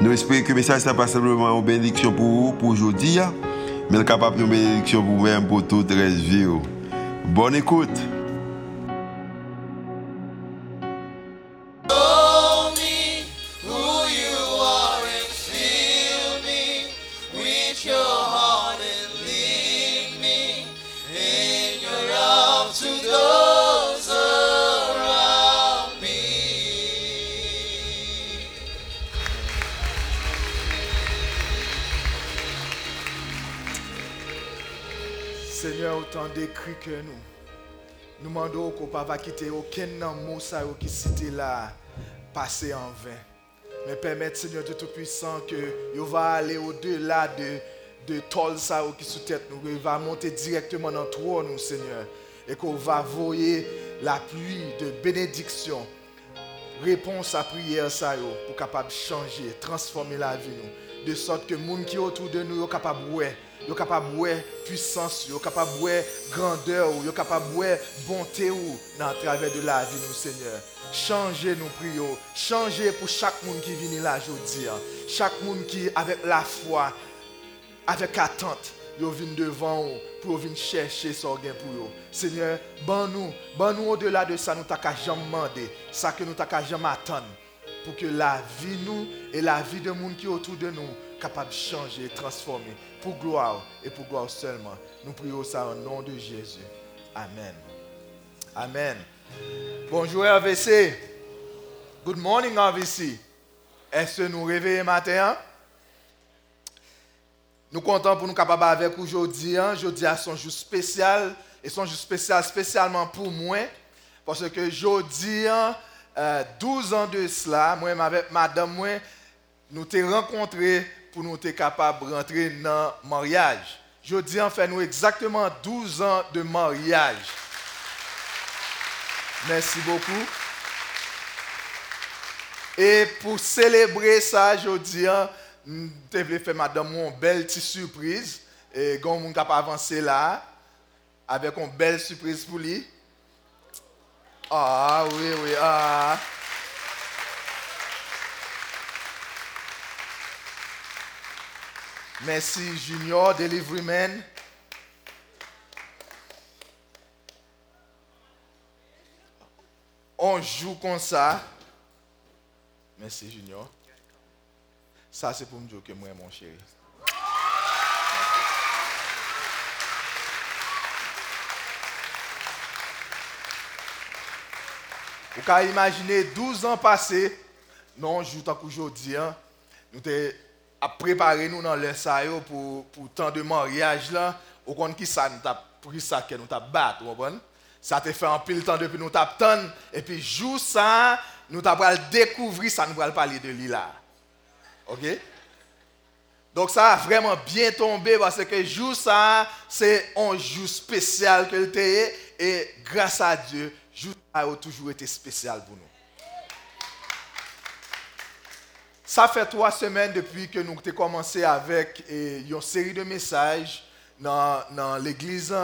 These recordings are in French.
Nous espérons que le message n'est pas simplement une bénédiction pour vous, pour aujourd'hui, hein. mais capable de bénédiction pour vous-même, pour toute la vie. Oh. Bonne écoute. Décrit que nous. Nous demandons qu'on ne pas quitter aucun mot qui cité là, passer en vain. Mais permettre, Seigneur de Tout-Puissant, que nous va aller au-delà de, de tol ça qui sous tête nous. Il va monter directement dans toi, nous, Seigneur. Et qu'on va voyer la pluie de bénédiction. Réponse à prière ça pour capable changer, transformer la vie nous. De sorte que les gens qui autour de nous sont capables de yo capable voir puissance, yo capable voir grandeur, yo capable voir bonté ou dans travers de la vie nous Seigneur. Changez nous prions, changez pour chaque monde qui vient là aujourd'hui. Chaque monde qui avec la foi, avec attente, yo vient devant vous pour venir chercher ce gain pour vous. Seigneur, ban nous, ban nous au-delà de ça nous t'a demandé, ça que nous t'a attendre pour que la vie nous et la vie de monde qui autour de nous capable de changer, transformer pour gloire et pour gloire seulement. Nous prions ça au nom de Jésus. Amen. Amen. Bonjour RVC. Good morning RVC. Est-ce que nous réveillons matin? Nous comptons pour nous capables avec aujourd'hui. Aujourd'hui, c'est son jour spécial. Et son jour spécial spécialement pour moi. Parce que aujourd'hui, 12 ans de cela, moi avec madame, moi, nous t'ai rencontrés pour nous être capables de rentrer dans le mariage. Je dis en fait, nous exactement 12 ans de mariage. Merci beaucoup. Et pour célébrer ça, je dis, nous devons faire madame une belle petite surprise. Et quand on capable avancer là, avec une belle surprise pour lui. Ah oui, oui, ah. Merci Junior, Deliveryman. On joue comme ça. Merci Junior. Ça c'est pour me dire que moi mon chéri. Vous pouvez imaginer 12 ans passés, non, je joue tant qu'aujourd'hui, nous à préparer nous dans le pour pour temps de mariage là. Au compte qui ça nous t'a pris ça que nous t'a battu ça te fait un pile temps depuis nous t'a et puis jour ça nous t'a découvrir ça nous va parler de lui là. OK? Donc ça a vraiment bien tombé parce que jour ça c'est un jour spécial que le et grâce à Dieu jour ça a toujours été spécial pour nous Ça fait trois semaines depuis que nous avons commencé avec une série de messages dans, l'église.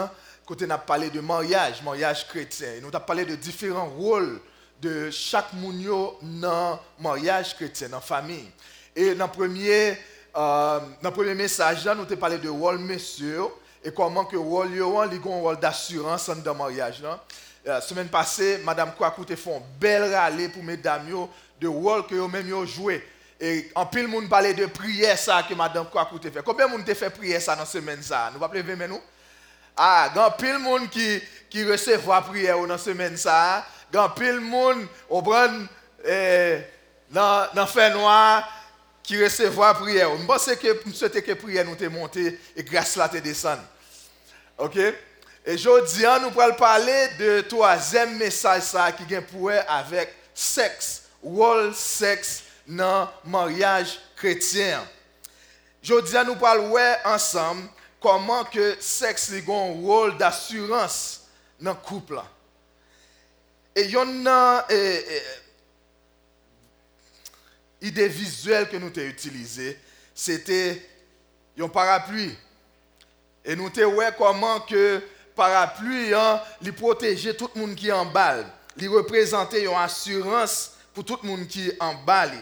Côté a parlé de mariage, mariage chrétien. Nous avons parlé de différents rôles de chaque mounio dans le mariage chrétien, dans la famille. Et dans le premier, euh, premier message, nous avons parlé de rôle monsieur et comment que rôle a un rôle d'assurance dans le mariage. La semaine passée, Mme Kwaku a fait un bel râle pour mesdames de rôle que vous-même joué. Et en pile monde parler de prière ça que madame Kwaku te fait. Combien de monde te fait prière ça dans semaine ça? Nous va lever nous? Ah, grand pile monde qui qui recevoir prière dans semaine ça. Grand pile monde au prend eh, dans dans fait noir qui recevoir prière. Je pense que nous souhaitons que prière nous te monter et grâce là te descendre. OK? Et aujourd'hui, nous allons parler de troisième message ça qui vient pour avec sexe, rôle sexe dans le mariage chrétien. À nous parler ensemble comment que sexe a un rôle d'assurance dans le couple. Et il y a une euh, idée visuelle que nous avons utilisée, c'était un parapluie. Et nous avons vu comment que parapluie, hein, tout le monde qui est en balle. Il représentait une assurance pour tout le monde qui est en balle.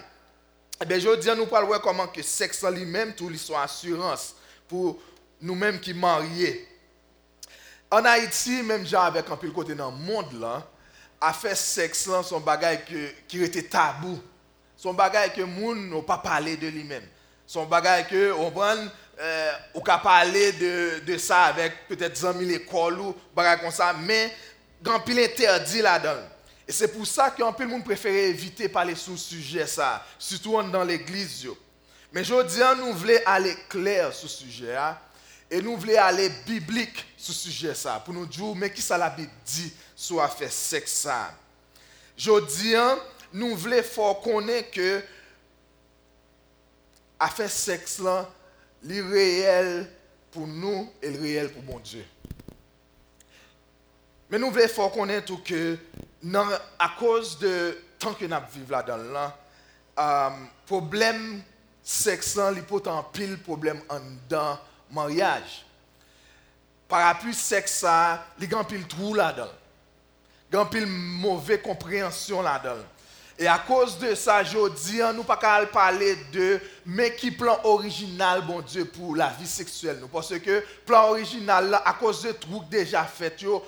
Eh bien, je dis, nous parlons comment que sexe lui-même, tout l'histoire assurance pour nous-mêmes qui mariés. En Haïti, même genre avec un peu le côté dans le monde là, a fait sexe son bagage qui était tabou. Son bagage que moun n'a pas parlé de lui-même. Son bagage que on prend euh, parler de, de ça avec peut-être 100 000 écoles ou bagage comme ça, mais grand pile interdit là-dedans. Et c'est pour ça qu'un peu le monde préfère éviter parler sur ce sujet ça, surtout dans l'église. Mais je dis, nous voulons aller clair sur ce sujet hein, et nous voulons aller biblique sur ce sujet ça pour nous dire mais qui ça la dit sur affaire sexe ça? Je dis, hein, nous voulons faut connaître que affaire sexe là, réel pour nous et le réel pour mon Dieu. Men nou vle fò konen tou ke nan a koz de tan ke nap viv la dan lan, um, problem seksan li potan pil problem an dan maryaj. Paraplu seksa li gan pil trou la dan. Gan pil mouve komprehensyon la dan. E a koz de sa jodi an nou pa kal pale de men ki plan orijinal bon die pou la vi seksuel nou. Pwase ke plan orijinal la a koz de trouk deja fet yo,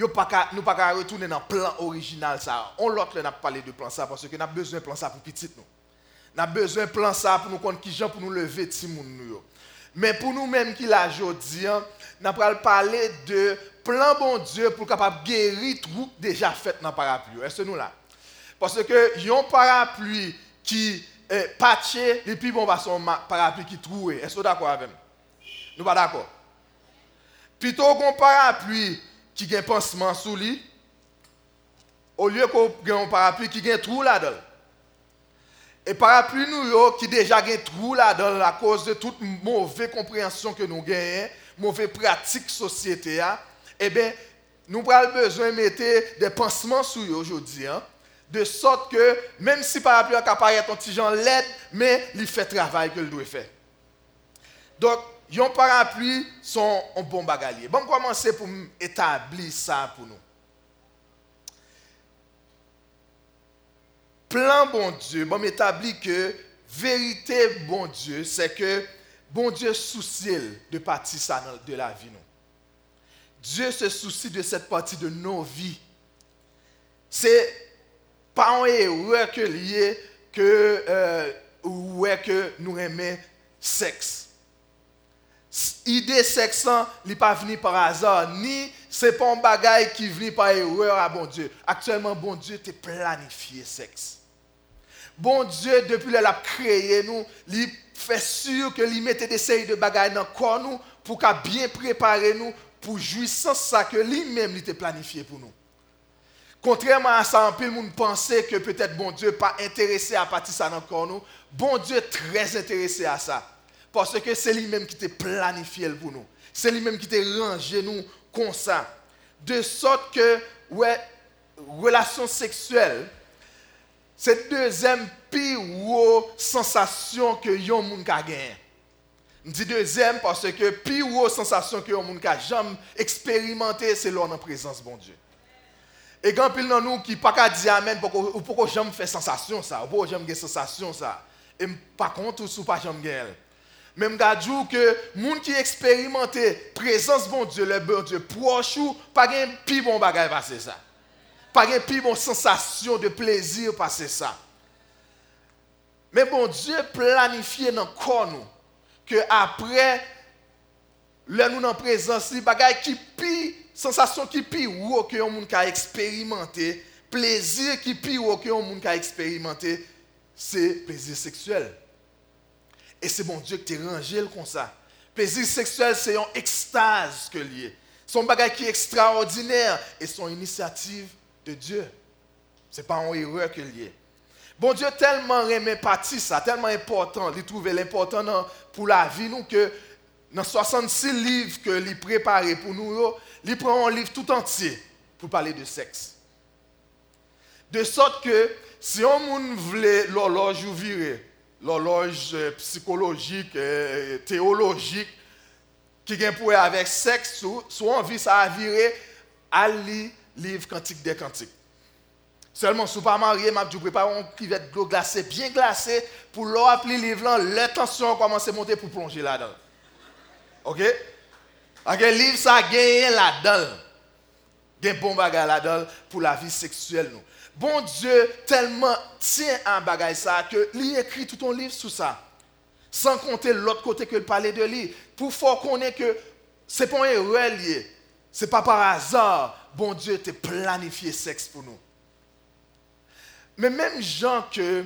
yo pas qu'à- nous pas retourner dans le plan original. Ça. On l'autre, n'a parlé de plan ça parce que nous avons besoin de plan ça pour petit nous. Nous avons besoin de plan ça pour nous connaître qui gens pour nous lever nous. Mais pour nous-mêmes qui l'a jodi, hein, nous allons parler de plan bon Dieu pour capable guérir tout déjà fait dans le parapluie. Est-ce que nous là? Parce que yon parapluie qui est patché, et puis bon, bah, son parapluie qui troué. Est-ce que d'accord avec moi? Nous pas d'accord? Plutôt qu'on parapluie qui a un pansement sous lui, au lieu qu'on ait un parapluie qui a un trou là-dedans. Et parapluie nous qui déjà un trou là-dedans à cause de toute mauvaise compréhension que nous gagnons, mauvaise pratique société, hein, eh bien, nous avons besoin de mettre des pansements sur eux aujourd'hui, hein, de sorte que même si parapluie a paraître un petit genre l'aide, mais il fait le travail que doit faire. Donc, yon parapluie sont un bon bagalier. Bon, commencer pour établir ça pour nous? Plan bon Dieu, bon établi que vérité bon Dieu, c'est que bon Dieu soucie de partie de la vie nous. Dieu se soucie de cette partie de nos vies. C'est pas en erreur que lié que euh, que nous aimons sexe. Idée sexe, n'est pas venu par hasard, ni c'est pas un bagage qui vient par erreur à bon Dieu. Actuellement, bon Dieu t'a planifié sexe. Bon Dieu, depuis qu'il a créé nous, il fait sûr que il mettait des séries de bagages dans le corps nous pour qu'à bien préparer nous pour jouissance ça que lui-même il t'a planifié pour nous. Contrairement à ça, un peu le monde pensait que peut-être bon Dieu pas intéressé à partir ça dans le corps. Bon Dieu très intéressé à ça. Parce que c'est lui-même qui t'a planifié pour nous. C'est lui-même qui t'a rangé nous comme ça. De sorte que, ouais, relation sexuelle, c'est deuxième haute sensation que yon moun ka gagné. Je dis deuxième parce que haute sensation que yon moun ka jamais expérimenté, c'est l'on en présence bon Dieu. Et quand pile dans nous qui pas qu'à dire amen pour j'aime faire sensation ça, ou pour j'aime faire sensation ça. Et par contre ou pas gagner. Même gadjou que moun qui expérimenté présence bon Dieu, le bon Dieu proche pas gain pi bon bagay passer ça. Pas gain pi bon sensation de plaisir passer ça. Mais bon Dieu planifié dans le corps que après là nous dans présence bagay qui pi sensation qui pi ou que on moun ka expérimenter, plaisir qui pi ou que on moun ka expérimenter, c'est plaisir sexuel. Et c'est bon Dieu qui t'a rangé comme ça. Plaisir sexuel, c'est une extase que lié. Son bagage qui est extraordinaire et son initiative de Dieu. Ce n'est pas une erreur que lié. Bon Dieu tellement aimé partie ça, tellement important, il trouvait l'important pour la vie nous que dans 66 livres que il préparé pour nous, il prend un livre tout entier pour parler de sexe. De sorte que si on voulait l'horloge ou virer, l'horloge euh, psychologique, euh, théologique, qui vient pour avec sexe, soit envie ça a virer, à lire livre Cantique des Cantiques. Seulement, si vous pas marié, m'a dit prépare un cuvette d'eau bien glacée, pour l'eau appeler livre là, l'intention commence à monter pour plonger là-dedans. OK? Ok, livre ça gagne là-dedans. Gagne bon bagage là-dedans pour la vie sexuelle nous. Bon Dieu tellement tient un bagage ça que lui écrit tout un livre sur ça. Sans compter l'autre côté que le parlait de lui. Pour faire connaître que c'est pas un erreur lié. C'est pas par hasard. Bon Dieu t'a planifié sexe pour nous. Mais même gens que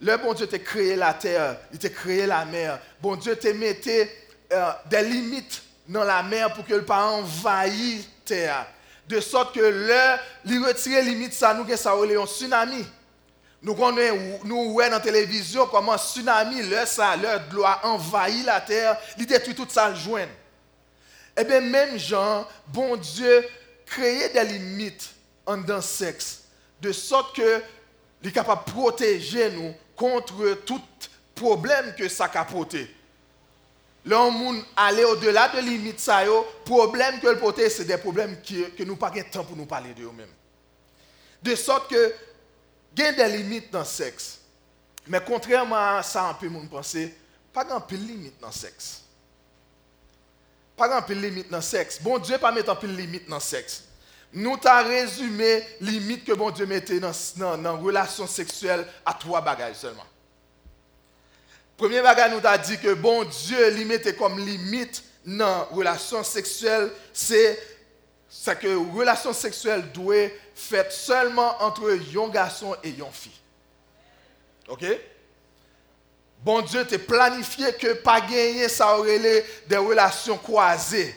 le bon Dieu t'a créé la terre, il t'a créé la mer. Bon Dieu t'a mis euh, des limites dans la mer pour que le pas envahir la terre. De sorte que le, il retire les limites, ça nous que ça relève un tsunami. Nous connaissons, nous voyons dans télévision comment un tsunami, le ça, le de l'eau a envahi la terre, il détruit tout ça le joint. Eh bien, même Jean, bon Dieu, créer des limites en dans sexe, de sorte que il est de protéger nous contre tout problème que ça a porté. L'homme aller au-delà de limite ça yo, problème que le porter c'est des problèmes que nous pas de temps pour nous parler de eux-mêmes. De sorte que a des limites dans le sexe. Mais contrairement à ça, un peu mon penser, pas grand pile limite dans le sexe. Pas grand pile limite dans le sexe. Bon Dieu pas mettre pile limite dans le sexe. Nous t'a résumé limite que bon Dieu mettait dans dans, dans relation sexuelle à trois bagages seulement. Premier bagage nous t'a dit que bon Dieu mettait comme limite dans relation sexuelle, c'est c'est que relation sexuelle doit faite seulement entre un garçon et une fille. OK? Bon Dieu t'a planifié que pas gagner ça aurait des relations croisées.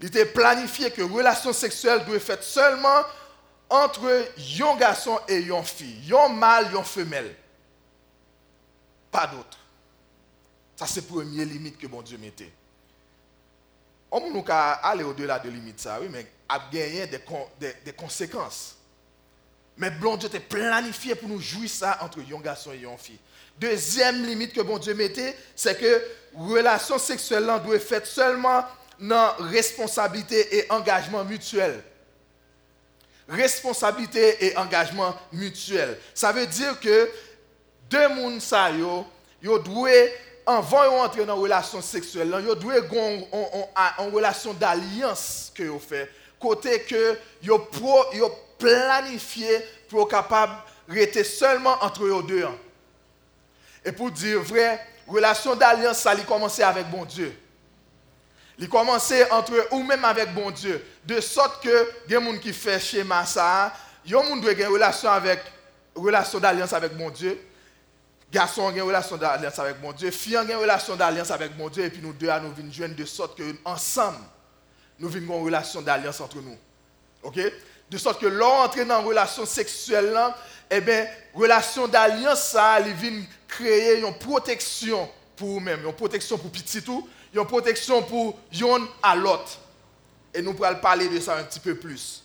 Il t'a planifié que relation sexuelle doit faite seulement entre un garçon et une fille, un mâle et une femelle. Pas d'autre. Ça c'est la première limite que bon Dieu mettait. On nous ka aller au-delà de limite ça, oui, mais a gagné des, con- des, des conséquences. Mais bon Dieu t'a planifié pour nous jouir ça entre un garçon et une fille. Deuxième limite que bon Dieu mettait, c'est que relation sexuelle doit être faite seulement dans responsabilité et engagement mutuel. Responsabilité et engagement mutuel. Ça veut dire que deux moun sa yo, yo avant yo entrer dans une relation sexuelle, yo gon en relation d'alliance que yo fait. Côté que yo pro, yo planifié pour capable rester seulement entre eux deux. hein. Et pour dire vrai, relation d'alliance ça a commencé avec bon Dieu. Il commençait entre eux ou même avec bon Dieu. De sorte que des gens qui fait schéma ça, il y a des gens qui ont une relation avec relation d'alliance avec bon Dieu. Garçon a une relation d'alliance avec mon Dieu, fille a une relation d'alliance avec mon Dieu, et puis nous deux, nous venons joindre de sorte que ensemble, nous venons une relation d'alliance entre nous. OK? De sorte que l'on dans une relation sexuelle, eh bien, relation d'alliance, ça, il vient créer une protection pour vous-même, une protection pour petit tout, une protection pour yon à l'autre. Et nous pourrons parler de ça un petit peu plus.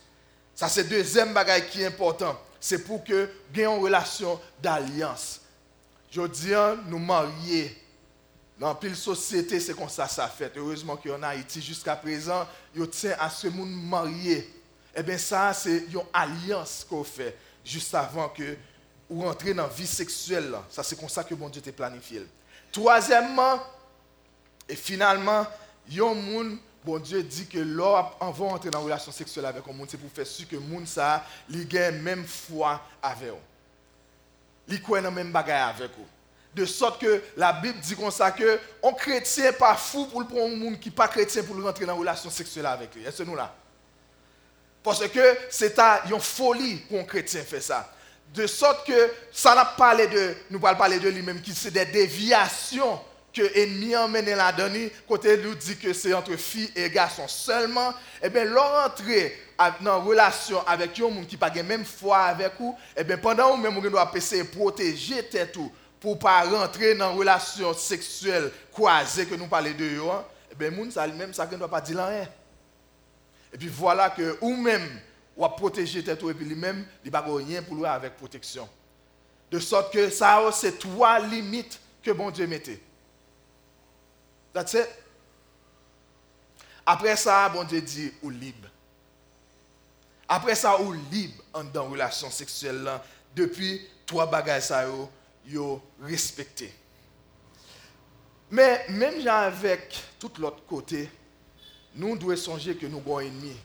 Ça, c'est deuxième bagage qui est important. C'est pour que nous ayons une relation d'alliance. Je dis, nous marier. Dans pile société, c'est comme ça ça fait. Heureusement qu'en Haïti, jusqu'à présent, il tient à ce monde marié. Eh bien, ça, c'est une alliance qu'on fait juste avant que vous rentrez dans la vie sexuelle. Ça, c'est comme ça que bon Dieu t'a planifié. Troisièmement, et finalement, yon moun, bon Dieu dit que l'homme va entrer dans une relation sexuelle avec un monde, c'est pour faire sûr que moun ça, li même foi avec vous. Li croit dans même bagaille avec vous. De sorte que la Bible dit comme ça que un chrétien pas fou pour le prendre un monde qui pas chrétien pour rentrer dans relation sexuelle avec lui. Est-ce nous là? Parce que c'est une folie pour un chrétien faire ça. De sorte que ça n'a pas parlé de, nous parlons parler de lui-même, qui c'est des déviations que l'ennemi emmène la donne, nous dit que c'est entre filles et garçons seulement, eh bien, leur entrée dans relation avec un monde qui n'a pas même foi avec vous, eh bien, pendant que on doit essayer de protéger tête pour ne pas rentrer dans relation sexuelle croisée que nous parlons de eux, hein. eh bien, monde, ça même, ça ne doit pas dire rien. Et puis voilà que ou même, ou à protéger tête et puis lui-même, il n'y a rien pour lui avec protection. De sorte que ça, c'est trois limites que bon Dieu mettait. Après ça, bon Dieu dit, ou libre. Après ça, ou libre en dans relation sexuelle depuis trois bagages ça yo, respecté. Mais même avec tout l'autre côté, nous devons songer que nous avons un ennemi.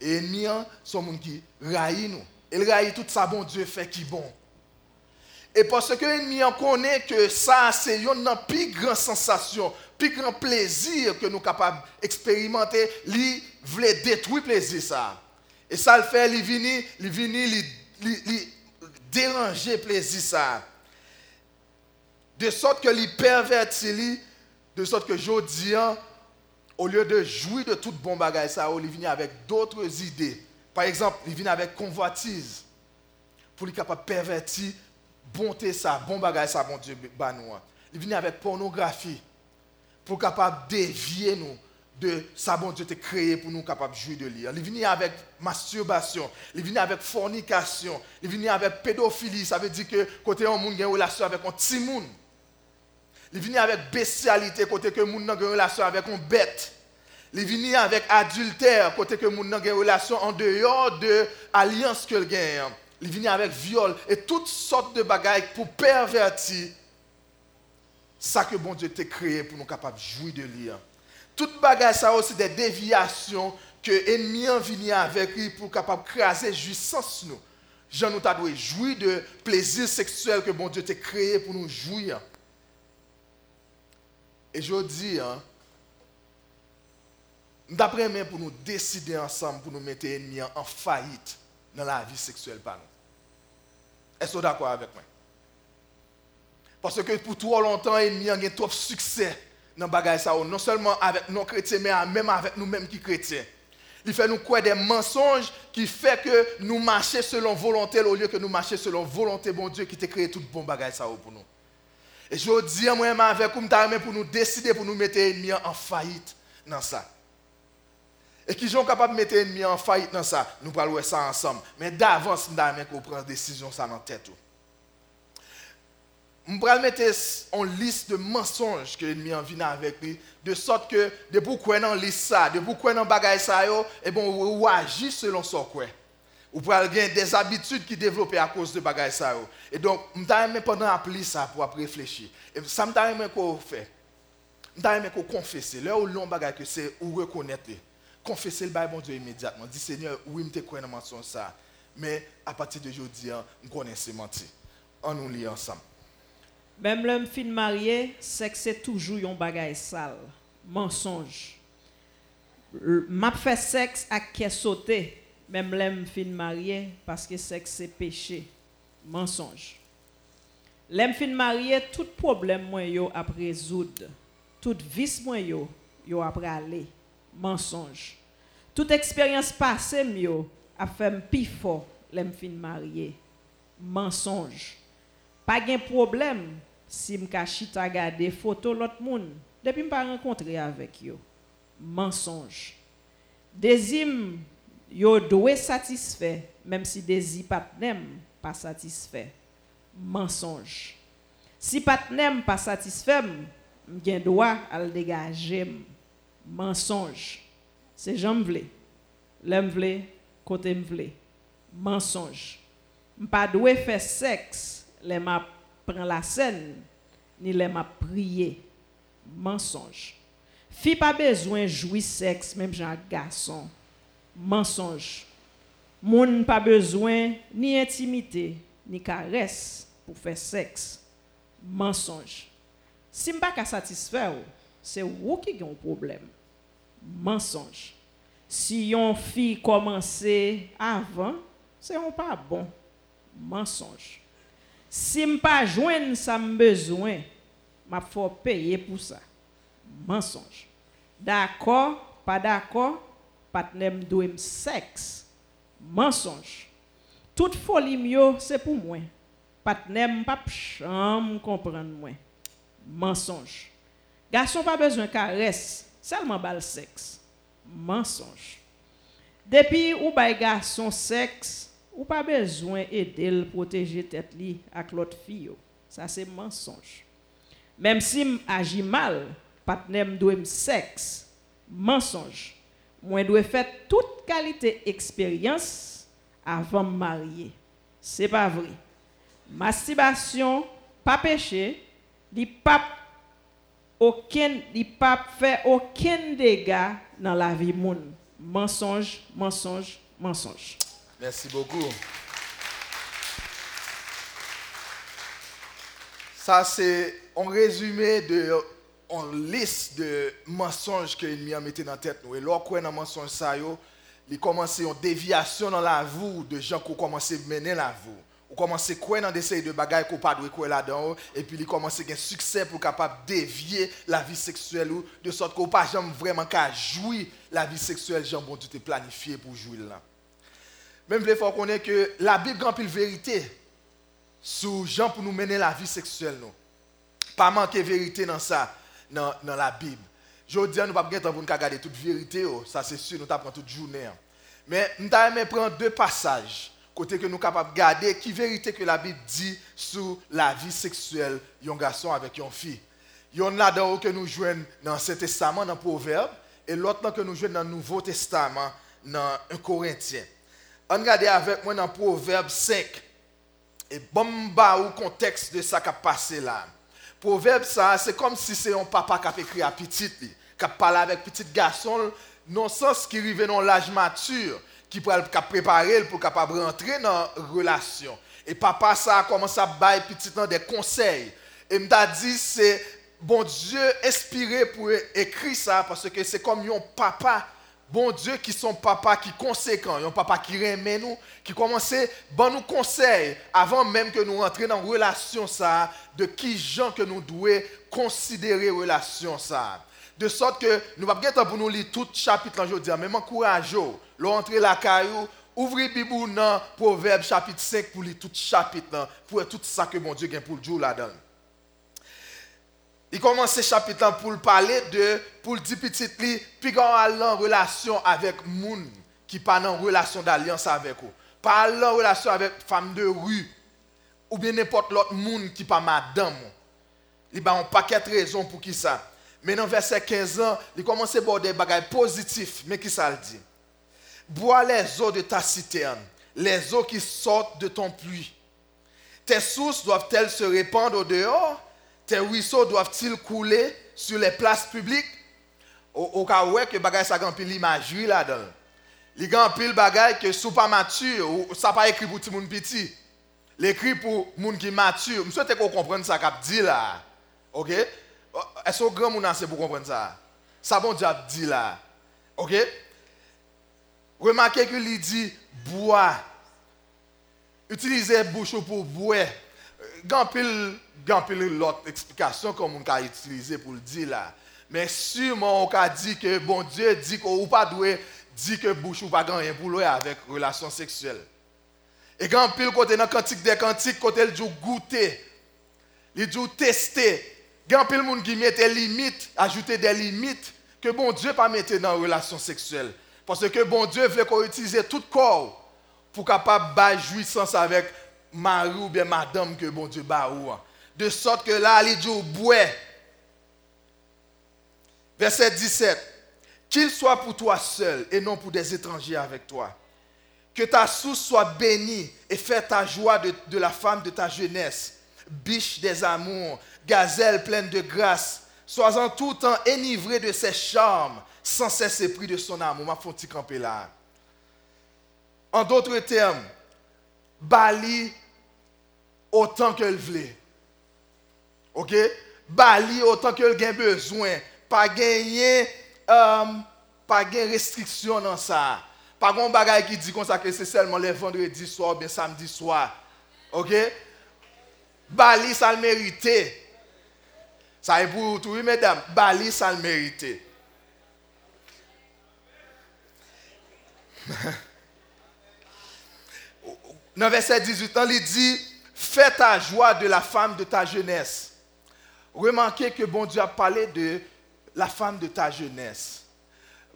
Et ennemi, sont gens qui raillent nous. Il raillent tout ça, bon Dieu fait qui bon. Et parce que l'ennemi connaît que ça, c'est une plus grande sensation, plus grand plaisir que nous sommes capables d'expérimenter, il veut détruire plaisir ça. Et ça le fait, il vient, il vient, il déranger plaisir ça. De sorte que il pervertit, de sorte que dis, au lieu de jouir de tout bon bagage ça, il avec d'autres idées. Par exemple, il vient avec convoitise pour être capable pervertir bonté ça, bon bagage ça, bon Dieu, bah nous. Il vient avec pornographie pour capable dévier nous de ça, bon Dieu, te créé pour nous capables de jouer de lire. Il vient avec masturbation, il vient avec fornication, il vient avec pédophilie, ça veut dire que côté un monde a une relation avec un petit monde. Il vient avec bestialité, côté que monde a une relation avec un bête. Il vient avec adultère, côté que monde a une relation en dehors de l'alliance que gagne il vient avec viol et toutes sortes de bagailles pour pervertir ça que bon Dieu t'a créé pour nous capables de jouir de lire. Toute bagaille ça aussi des déviations que l'ennemi vient avec lui pour capable craser jouissance nous. Jean nous t'a jouir de plaisir sexuel que bon Dieu t'a créé pour nous jouir. Et je dis, hein, d'après moi, pour nous décider ensemble, pour nous mettre l'ennemi en faillite dans la vie sexuelle par nous. Est-ce que d'accord avec moi? Parce que pour trop longtemps, il y a eu trop de succès dans le bagage non seulement avec nos chrétiens, mais même avec nous-mêmes qui chrétiens. Il fait nous croire des mensonges qui fait que nous marchons selon volonté au lieu que nous marchions selon volonté, bon Dieu, qui t'a créé tout bon bagage pour nous. Et je dis moi-même avec vous, pour nous décider, pour nous mettre en faillite dans ça. Et qui sont capables de mettre l'ennemi en faillite dans ça, nous parlons ça ensemble. Mais d'avance, nous avons prendre décision ça dans la tête. Nous allons mettre en liste de mensonges que l'ennemi en vient avec lui, de sorte que, de pourquoi dans liste ça, de pourquoi dans bagaille ça, et eh bon, on agit selon ce quoi. Ou pour avoir des habitudes qui développent à cause de bagaille ça. Et donc, nous allons pendant appeler ça pour réfléchir. Et ça donne qu'on fait. Nous allons confesser. Là où l'on bagaille que c'est ou reconnaître confesser le Bible bon Dieu immédiatement. Dit Seigneur, oui, je te crois dans mensonge ça. Mais à partir de aujourd'hui, je connais ces menti. On nous lit ensemble. Même l'homme fin marié, sexe c'est toujours un bagage sale. Mensonge. M'a fait sexe à qui sauté. Même l'homme fin marié, parce que sexe c'est péché. Mensonge. L'homme fin marié, tout problème moi yo à résoudre. Tout vice yo, yo après aller. Mensonge. Toute eksperyans pase myo a fem pi fo lem fin marye. Mensonj. Pa gen problem si m ka chita gade foto lot moun. Depi m pa renkontre avek yo. Mensonj. Dezim yo dwe satisfe, mem si dezi patnem pa satisfe. Mensonj. Si patnem pa satisfem, m gen doa al degajem. Mensonj. Se jan m vle, lem vle, kote m vle. Mensonj. M pa dwe fe seks le ma pren la sen, ni le ma priye. Mensonj. Fi pa bezwen joui seks, menm jan gason. Mensonj. Moun pa bezwen ni intimite, ni kares pou fe seks. Mensonj. Si m pa ka satisfè ou, se ou ki gen ou probleme. mensonge. Si yon fi komanse avan, se yon pa bon, mensonge. Si m pa jwen sa m bezwen, ma fò peye pou sa, mensonge. D'akor, pa d'akor, patnem do m seks, mensonge. Tout foli m yo se pou mwen, patnem pap chanm kompren mwen, mensonge. Gason pa bezwen kares, Selman bal seks. Mensonj. Depi ou bay gason seks, ou pa bezwen edel proteje tet li ak lot fiyo. Sa se mensonj. Mem si m aji mal, patnem dwe m seks. Mensonj. Mwen dwe fet tout kalite eksperyans avan m marye. Se pa vri. Mastibasyon, pa peche, li pap aucun li pas fait aucun dégât dans la vie monde. Mensonge, mensonge, mensonge. Merci beaucoup. Ça, c'est un résumé de une liste de mensonges que l'ennemi a mis dans la tête. Et lorsqu'on a un mensonge, il commence une déviation dans la vie de gens qui ont commencé à mener la vie. Ou commence à croire dans des séries de bagages qu'on pas croire là-dedans. Et puis, il commence à avoir succès pour capable dévier la vie sexuelle. ou De sorte qu'on pas jamais vraiment qu'à jouir la vie sexuelle, genre bon Dieu t'es planifié pour jouir là. Même il faut connaître que la Bible grand pile vérité sur gens pour nous mener la vie sexuelle nous. Pas manquer vérité dans ça dans, dans la Bible. Je dis nous pas bien temps pour nous regarder toute vérité oh. ça c'est sûr nous t'apprend toute journée. hein. Mais nous allons prendre deux passages côté que nous capables de garder qui vérité que la Bible dit sur la vie sexuelle d'un garçon avec une fille. Il y en a que nous jouons dans l'Ancien Testament, dans Proverbe, et l'autre que nous jouons dans le Nouveau Testament, dans 1 Corinthien. On regarde avec moi dans Proverbe 5. Et bon, bah, au contexte de ça qui a passé là. Proverbe, ça, c'est comme si c'est un papa qui a écrit à petit, qui a parlé avec petit garçon, non sens qui arrive dans l'âge mature, qui peut préparé pour capable rentrer dans la relation. Et papa, ça a commencé à bailler petit dans des conseils. Et m'a dit, c'est bon Dieu inspiré pour écrire ça, parce que c'est comme un papa bon Dieu qui sont papa qui conséquent, un papa qui remet nous, qui commence bon nous conseil avant même que nous rentrions dans une relation de qui gens que nous devons considérer relation. De sorte que nous ne pouvons pour nous lire tout chapitre aujourd'hui, mais m'encourageons, l'entrée la caillou, ouvrez Bible dans Proverbe chapitre 5 pour lire tout chapitre là, pour tout ça que mon Dieu a pour le jour là-dedans. Il commence ce chapitre pour parler de, pour le dire petit li, puis quand en relation avec moun qui pas en relation d'alliance avec vous. Pas en relation avec femme de rue ou bien n'importe l'autre moun qui pas madame. Il y a un paquet de raisons pour qui ça. Mais dans verset 15 ans, il commence à voir des bagages positifs. Mais qui ça le dit? Bois les eaux de ta citerne, les eaux qui sortent de ton puits. Tes sources doivent-elles se répandre au dehors? Tes ruisseaux doivent-ils couler sur les places publiques? Au, cas où que bagay ça grand l'imagerie là-dedans. Il grand pile bagay que sous pas mature ou ça pas écrit pour tout monde petit. L'écrit pour moun qui mature. Je souhaite qu'on comprenne ça qu'a dit là. OK? Est-ce que grand c'est pour comprendre ça? Ça bon Dieu dit là. OK? Remarquez que il dit bois. Utilisez bouche pour boire. Gan pile l'autre explication comme on a utilisé pour le dire là. Mais sûrement on a dit que bon Dieu dit qu'on pas doué dit que bouche ou pas rien pour avec relation sexuelle. Et pile côté dans cantique des cantiques côté le dit goûter. Il dit tester. Monde qui met des limites, ajouter des limites que bon Dieu pas mettre dans la relation sexuelle. Parce que bon Dieu veut qu'on utilise tout corps pour capable jouissance avec mari ou madame que bon Dieu ba ou. De sorte que là, il dit bois. Verset 17. Qu'il soit pour toi seul et non pour des étrangers avec toi. Que ta source soit bénie et fais ta joie de la femme de ta jeunesse. Biche des amours, gazelle pleine de grâce. Sois en tout temps enivré de ses charmes, sans cesse épris de son amour. Ma fonti camper là. En d'autres termes, Bali autant qu'elle voulait. OK? Bali autant qu'elle a besoin. Pas euh, pas gagner restriction dans ça. Pas un bagage qui dit comme ça que c'est seulement les vendredis soir ou bien samedi soir. OK? Bali, ça le. Ça est pour tout, mesdames. Bali, ça le mérite. Dans verset 18, il dit Fais ta joie de la femme de ta jeunesse. Remarquez que bon Dieu a parlé de la femme de ta jeunesse.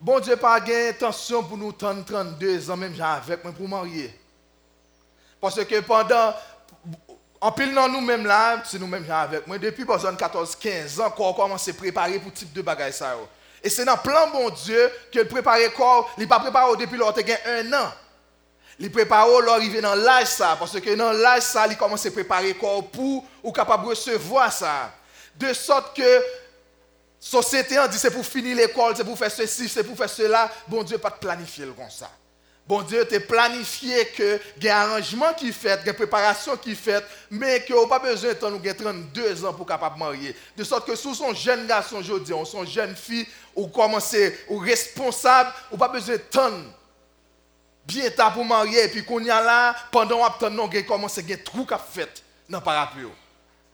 Bon Dieu pas intention pour nous 30, 32 ans, même avec moi, pour marier. Parce que pendant, en pile nous-mêmes là, c'est nous-mêmes avec moi, depuis 14, 15 ans, qu'on commence à préparer pour type de bagaille ça. Et c'est dans le plan bon Dieu que le corps, il pas préparé depuis lors un an. Il prépare l'arrivée dans l'âge ça, parce que dans l'âge ça, il commence à préparer corps pour ou capable de recevoir ça. De sorte que société en dit c'est pour finir l'école, c'est pour faire ceci, c'est pour faire cela. Bon Dieu pas planifier comme ça. Bon Dieu t'a planifié que y a un arrangement qui fait, il y a une préparation qui fait, mais que n'a pas besoin de temps, nous 32 ans pour capable marier. De sorte que sous son jeune garçon aujourd'hui, ou son jeune fille, ou commencer, ou responsable, ou pas besoin de temps bien tard pour marier, et puis qu'on y a là, pendant qu'on attend, on commence à faire trou qu'a fait dans le parapluie.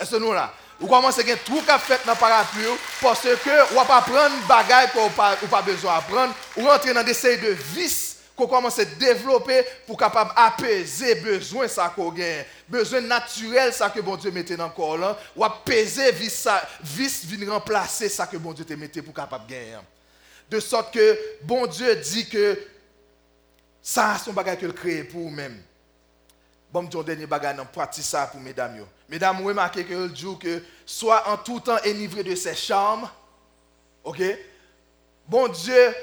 Est-ce que nous là? Ou commence à faire trou qu'a fait dans le parapluie, parce que ou pas prendre bagaille qu'on pas, pas besoin d'apprendre, ou rentrer dans des séries de vices qu'on commence à développer pour capable apaiser besoin ça qu'on gagne besoin naturel ça que bon Dieu mettait dans le corps là ou apaiser vice ça vice vient remplacer ça que bon Dieu te mettait pour capable gagner de sorte que bon Dieu dit que ça, un bagage qu'il crée pour vous-même. Bon, je dernier bagage dans pratique ça pour mesdames. Mesdames, vous remarquez que le jour que soit en tout temps enivré de ses charmes, ok? Bon Dieu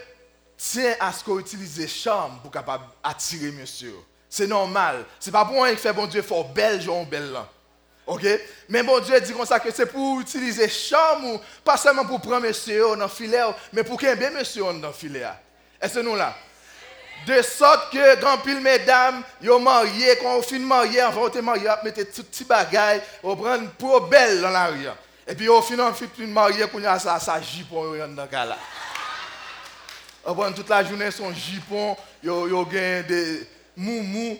tient à ce qu'on utilise les charmes pour capable attirer monsieur. C'est normal. C'est pas pour un fait bon Dieu fort belle. OK? Mais bon Dieu dit que c'est pour utiliser charme, pas seulement pour prendre monsieur dans le filet, mais pour qu'il monsieur dans le filet. Est-ce que nous là? De sorte que, grand pile mesdames, yo marié, quand on finit marié, avant de marié, mettez tout petit bagaille, on prend pour belle dans la rue. Et puis au final, on finit marié, qu'on a ça, ça jipon dans le cas là. Prend toute la journée son yo, yo gagne des moumou.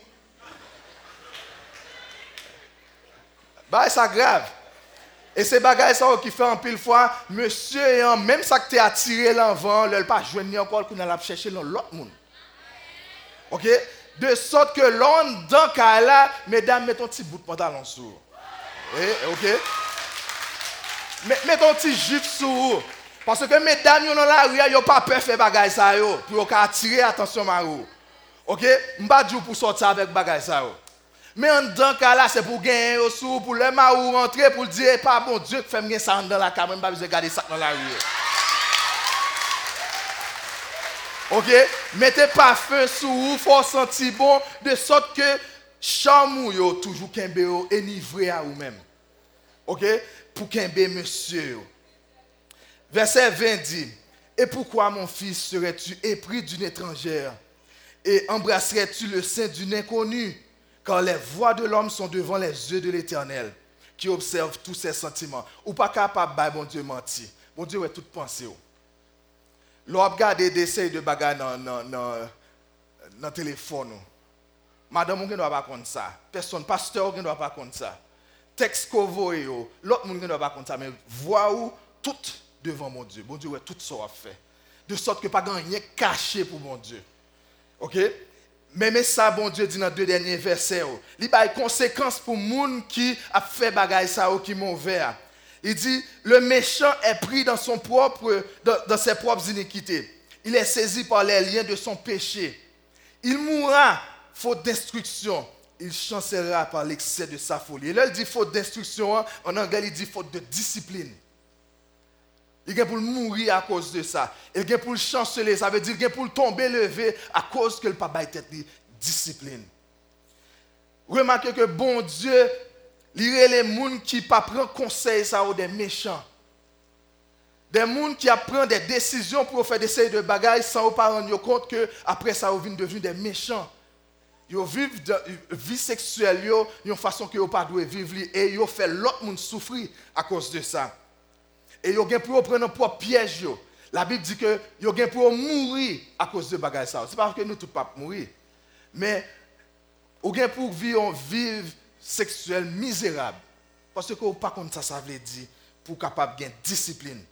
Bah, ça grave. Et ces bagages ça qui fait en pile fois, monsieur, même ça que tu as attiré l'envant, le pas joindre encore qu'on a chercher l'autre monde. OK? De sorte que l'on dans là, mesdames, mettez un petit bout de pantalon sur. Eh, OK? Mettez un petit jupe sur. Parce que mesdames, dans la rue, yo pas peur faire bagay ça yo, pour attirer attention marou. OK? M'pa dire pour sortir avec ça yo. Mais en dans cas là, c'est pour gagner au sous, pour le marou rentrer, pour dire, pas bon Dieu, fait me ça dans la caméra, pas besoin de garder ça dans la rue. Ok? Mettez pas feu sous vous, faut sentir bon, de sorte que chamou yo toujours kembe yo enivré à vous-même. Ok? Pour kembe monsieur. Verset 20 dit, et pourquoi mon fils serais-tu épris d'une étrangère? Et embrasserais-tu le sein d'une inconnue? Car les voix de l'homme sont devant les yeux de l'Éternel, qui observe tous ses sentiments. Ou pas capable, bah, bon Dieu mentir. Bon Dieu, ouais, toute pensée. L'on regarde des essais de bagages dans le téléphone. Madame, on ne doit pas compter ça. Personne, pasteur, on ne doit pas compter ça. Texte vous l'autre monde ne doit pas compter ça. Mais voyez tout devant mon Dieu. Mon Dieu, ouais, tout ça a fait. De sorte que pas rien caché pour mon Dieu. OK? Mais, ça, bon Dieu dit dans deux derniers versets. Il y a conséquences pour gens qui a fait bagaille ça ou qui mauvais. Il dit, le méchant est pris dans, son propre, dans, ses propres iniquités. Il est saisi par les liens de son péché. Il mourra faute d'instruction. Il chancellera par l'excès de sa folie. Et là, il dit faute d'instruction. Hein. En anglais, il dit faute de discipline. Il vient pour mourir à cause de ça. Il vient pour chanceler. Ça veut dire qu'il vient pour tomber lever à cause que le papa était discipline. Remarquez que bon Dieu Lire les gens qui ne prennent conseil ça ou des méchants. Des gens qui prennent des décisions pour faire des séries de bagages sans pas rendre compte que après ça ils devenir des méchants. Ils vivent une vie sexuelle une façon que ils pas vivre et ils font l'autre monde souffrir à cause de ça. Et ils ont pour prendre propre piège. La Bible dit que ils ont pour mourir à cause de bagages ça. C'est pas que nous tous pas mourir. Mais ils ont pour vivre, vivre sexuel misérable. Parce que pas comme ça, ça veut dire pour capable de discipline.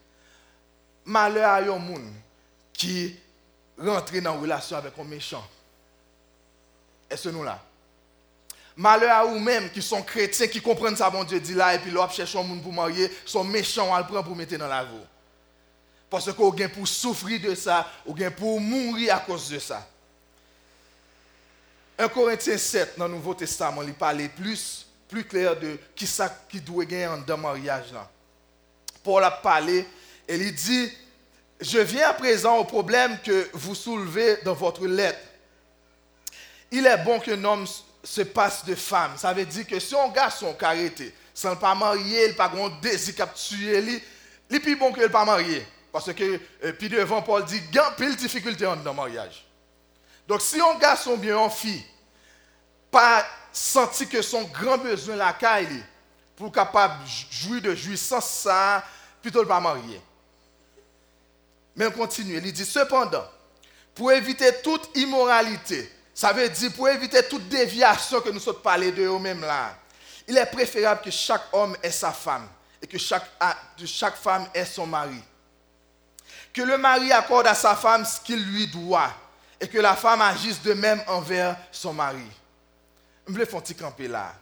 Malheur à un monde qui rentre dans une relation avec un méchant. Est-ce nous là? Malheur à vous-même qui sont chrétiens, qui comprennent ça, bon Dieu dit là, et puis l'autre cherche un monde pour marier, sont méchants, on le prend pour mettre dans la vie. Parce qu'on gain pour souffrir de ça, ou gain pour mourir à cause de ça. 1 Corinthiens 7, dans le Nouveau Testament, il parle plus, plus clair de qui ça qui doit gagner dans le mariage. Là. Paul a parlé, et il dit, je viens à présent au problème que vous soulevez dans votre lettre. Il est bon qu'un homme se passe de femme. Ça veut dire que si un garçon qui arrêté, sans pas marié, il pas de désir de tuer, il est plus bon que ne pas marié. Parce que, euh, puis devant Paul dit, il y a pile difficulté dans le mariage. Donc si un garçon bien une fille, pas senti que son grand besoin la caille, pour capable jouir de jouissance ça, plutôt pas marié. Mais on continue, il dit cependant, pour éviter toute immoralité, ça veut dire pour éviter toute déviation que nous sommes parlé de eux-mêmes là. Il est préférable que chaque homme ait sa femme et que chaque, femme ait son mari. Que le mari accorde à sa femme ce qu'il lui doit et que la femme agisse de même envers son mari. Je vais faire camper là?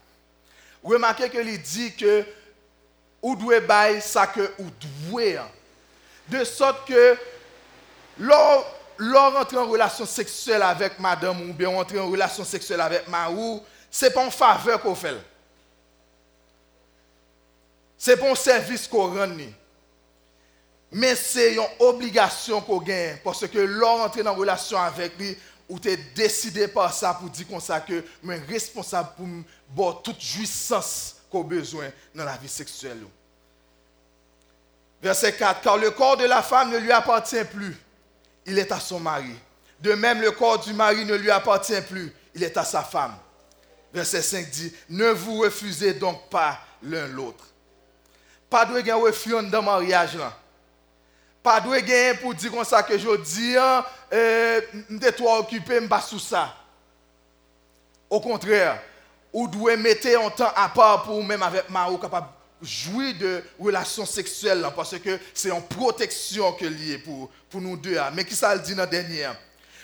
Remarquez qu'il dit que ou doit bailler ça que ou. De sorte que lors lors entrer en relation sexuelle avec madame ou bien entrer en relation sexuelle avec Marou, ce n'est pas en faveur qu'on fait. Ce n'est pas un service qu'on rend. Mais c'est une obligation qu'on gagne. Parce que lors entrer en relation avec lui, ou tu es décidé par ça pour dire comme ça que je suis responsable pour toute jouissance qu'on besoin dans la vie sexuelle. Verset 4. Car le corps de la femme ne lui appartient plus il est à son mari. De même, le corps du mari ne lui appartient plus, il est à sa femme. Verset 5 dit, ne vous refusez donc pas l'un l'autre. Pas de un refus dans mariage là. Pas de gagner pour dire comme ça que je dis, euh, je toi occupé, je sous ça. Au contraire, vous devez mettre un temps à part pour vous-même avec Maro capable jouir de relations sexuelles parce que c'est une protection que lié pour, pour nous deux. Hein. Mais qui ça le dit dans le dernier hein?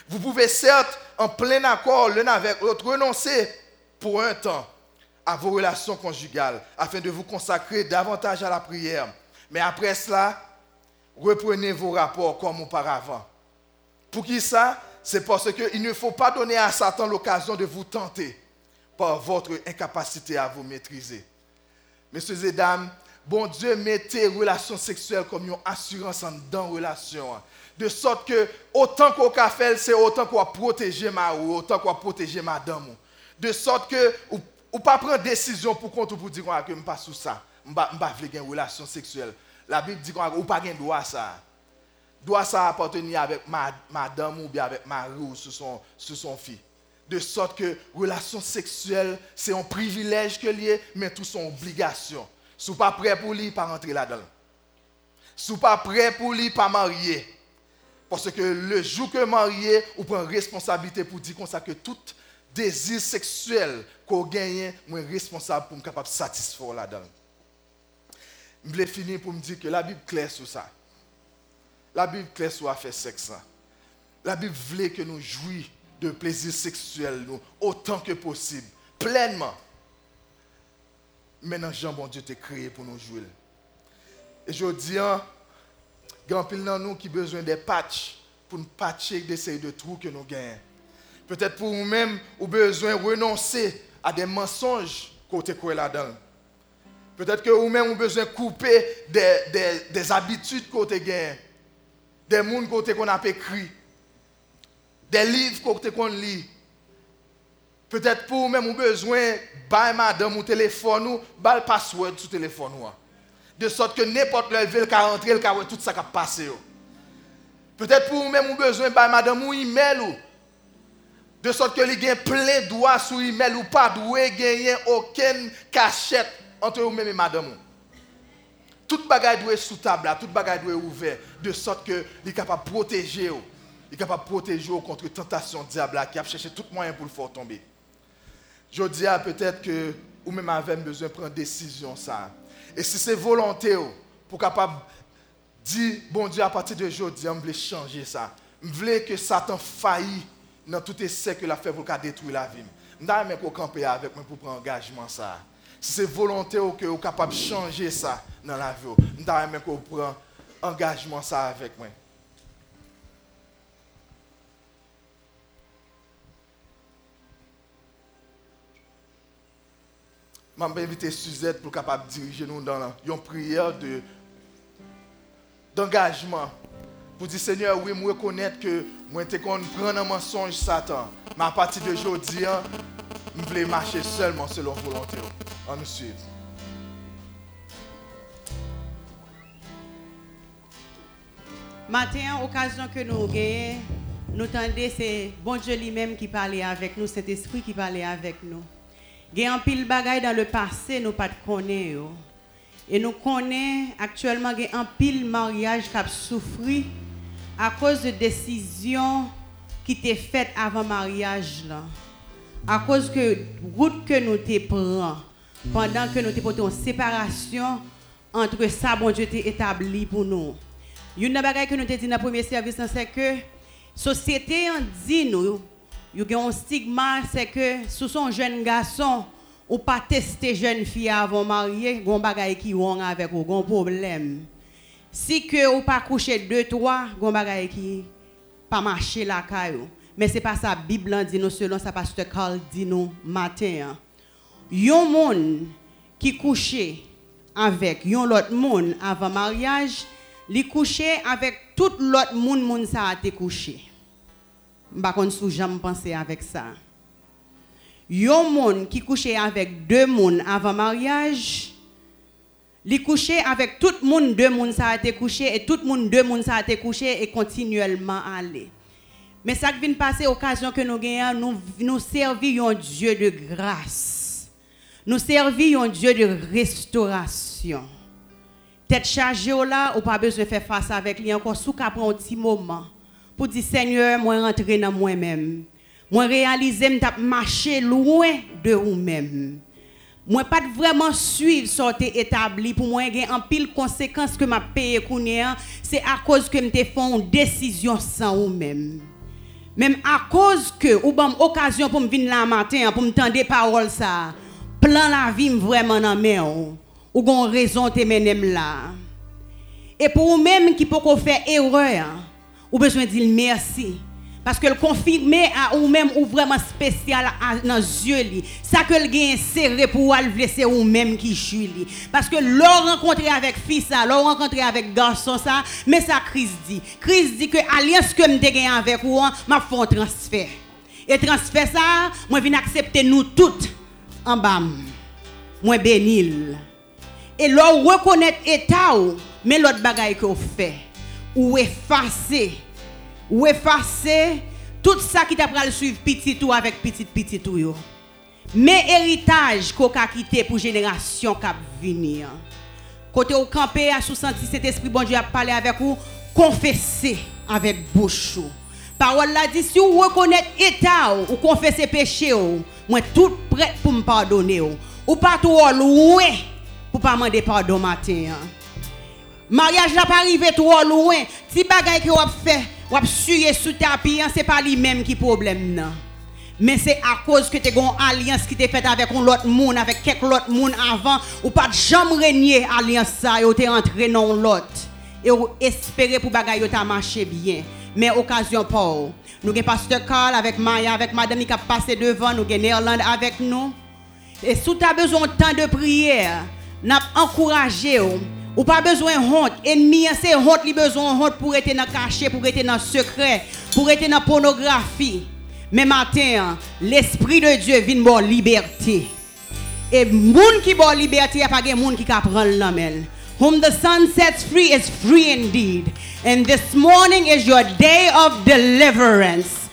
Vous pouvez certes, en plein accord l'un avec l'autre, renoncer pour un temps à vos relations conjugales afin de vous consacrer davantage à la prière. Mais après cela, reprenez vos rapports comme auparavant. Pour qui ça? C'est parce qu'il ne faut pas donner à Satan l'occasion de vous tenter par votre incapacité à vous maîtriser. Messieurs et dames, bon Dieu mettez relations sexuelles comme une assurance en dans relation. De sorte que autant qu'on fait, c'est autant qu'on a protégé ma ou autant qu'on a protégé madame. De sorte que ou, ou pas prendre décision pour compte pour dire que je pas sous ça. Je ne pas relation sexuelle. La Bible dit qu'on pas un droit ça. Doit ça appartenir avec madame ou bien avec mari ou sur son, sur son fils de sorte que relation sexuelle, c'est un privilège que lié, mais tout son obligation. Si vous pas prêt pour lui, pas rentrer là-dedans. Si vous pas prêt pour lui, pas marier. Parce que le jour que marié, vous prenez responsabilité pour dire comme ça que tout désir sexuel qu'on gagne, moi responsable pour me capable de satisfaire là-dedans. Je voulais finir pour me dire que la Bible claire sur ça. La Bible claire sur faire sexe. La Bible voulait que nous jouions de plaisir sexuel autant que possible, pleinement. Maintenant, Jean, bon Dieu, t'es créé pour nous jouer. Et je dis, il y a un nous qui besoin des patchs pour nous patcher des séries de trous que nous gagnons. Peut-être pour nous-mêmes, ou besoin de renoncer à des mensonges côté quoi là-dedans. Peut-être que vous-même, vous besoin de couper des, des, des habitudes côté gain, des mondes côté qu'on a écrit des livres qu'on lit. Peut-être pour vous même vous besoin de madame ou téléphone ou le password sur téléphone De sorte que n'importe level ville qui rentrer, le tout ça qui a passé. Peut-être pour vous même vous besoin de madame ou email ou de sorte que y a plein de droits sur email ou pas doué gagner aucune cachette entre vous même et madame. Toute bagaille doit être sous table, toute bagaille doit être ouverte de sorte que il est capable de protéger vous il est capable de protéger contre tentation diable qui a cherché tout moyen pour le faire tomber. Je dis peut-être que vous même avez besoin de prendre une décision ça. Et si c'est volonté pour capable dire, bon Dieu, à partir de aujourd'hui, je veux changer ça. Je veux que Satan faillit dans tout essai que la fait pour détruire la vie. Je veux camper avec moi pour prendre engagement ça. Si c'est volonté ou que vous capable de changer ça dans la vie, je veux prendre engagement ça avec moi. Vais inviter Suzette pour capable diriger nous dans une prière de d'engagement pour dire Seigneur, oui, moi reconnaître que je prendre un mensonge Satan. Mais à partir de aujourd'hui, je veux marcher seulement selon volonté. On nous suit. Matin, occasion que nous gagnons, nous tendez, c'est bon Dieu lui-même qui parlait avec nous, cet esprit qui parlait avec nous. Il y a un pile bagaille dans le passé, nous pas. Et nous connaissons actuellement un pile mariage qui a souffert à cause de décisions qui étaient faites avant le mariage. Là. À cause que route que nous te prenons pendant que nous te en séparation entre ça, bon Dieu, établi pour nous. Une choses que nous te dit dans le premier service, c'est que la société en dit nous, il y a un stigma, c'est que sous son jeune garçon, ou pas tester jeune fille avant marier, gon bagay qui avec ou problème. Si que ou pas coucher deux trois, gon bagay qui pas marcher la caillou. Mais c'est pas ça Bible dit nous selon ça pasteur Carl dit nous matin. Yon monde qui couchait avec yon l'autre monde avant mariage, li coucher avec tout l'autre monde monde ça a été couché. M'pa kon sou jamais penser avec ça. Yon monde qui couchait avec deux moun avant mariage, li couché avec tout monde deux moun ça a été couché et tout monde deux moun ça a été couché et continuellement aller. Mais ça qui vient passer occasion que nous gagnons, nous nous servions Dieu de grâce. Nous servions Dieu de restauration. Tête chargée là, ou pas besoin de faire face avec lui encore sous qu'après un petit moment pour dire Seigneur, moi rentrer dans moi-même. Moi réaliser me marcher loin de vous-même. Moi pas vraiment suivre sorte établi pour moi il en pile conséquences que m'a payé c'est à cause que me fait une décision sans vous-même. Même à cause que ou bon occasion pour me venir là matin pour me tendre parole ça. Plan la vie vraiment dans main ou gon raison te menem là. Et pour vous même qui peut faire erreur, ou besoin de dire merci. Parce que le confirmer à ou même ou vraiment spécial dans les yeux ça que le gain serré pour aller c'est ou même qui suis parce que l'on rencontré avec fils ça l'on rencontré avec garçon ça mais ça crise dit. Crise dit que alliance que me gagné avec ou m'a un transfert. Et transfert ça moi viens accepter nous toutes en bas moi bénil. Et l'on reconnaître état mais l'autre bagaille que fait ou effacer ou effacer tout ça qui t'a le suivre petit tout avec petit petit tout Mais héritage qu'on a quitté pour génération qui venir. Côté au campé à sous senti cet esprit bon Dieu a parlé avec vous, confesser avec bouche. Parole là dit si vous reconnaissez état ou confesser péché moi tout prêt pour me pardonner ou pas tout loin pour pas demander pardon matin. Mariage n'a pas arrivé trop loin. Si bagay que vous fait ou suyer sous tapis, ce n'est pas lui-même qui problème. Non. Mais c'est à cause que tu as une alliance qui t'est faite avec un autre monde, avec quelques autres monde avant, ou pas jamais régner alliance ça, ou t'es entré dans l'autre. Et ou espérer pour bagaille ta marché bien. Mais occasion pour nous avons pasteur Carl avec Maya, avec madame qui a passé devant, nous avons Néerlande avec nous. Et si tu as besoin de temps de prière, nous encouragé ou pas besoin de honte. Ennemi, c'est honte, il besoin de honte pour être dans le cachet, pour être dans le secret, pour être dans la pornographie. Mais matin, l'Esprit de Dieu vient pour liberté. Et monde qui bon liberté, il n'y a pas de monde qui prendre l'amel. Whom the sun sets free is free indeed. And this morning is your day of deliverance.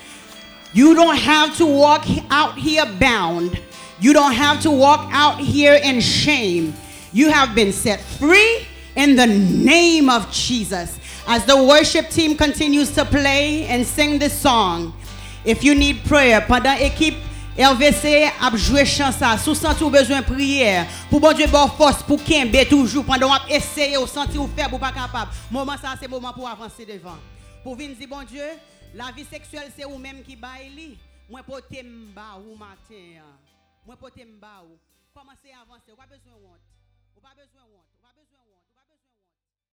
You don't have to walk out here bound. You don't have to walk out here in shame. You have been set free in the name of Jesus. As the worship team continues to play and sing this song, if you need prayer, pendant équipe RVC a joué chant ça, sous senti ou besoin de prière, pour bon Dieu bon force pour kembe toujours pendant on essayer ou sentir ou faire ou pas capable. Moment ça c'est moment pour avancer devant. Pour venir dire bon Dieu, la vie sexuelle c'est ou même qui baille li. Moi pote m'ba ou matin. Moi pote m'ba ou. Commencez à avancer, ou pas besoin de honte. Ou pas besoin de honte.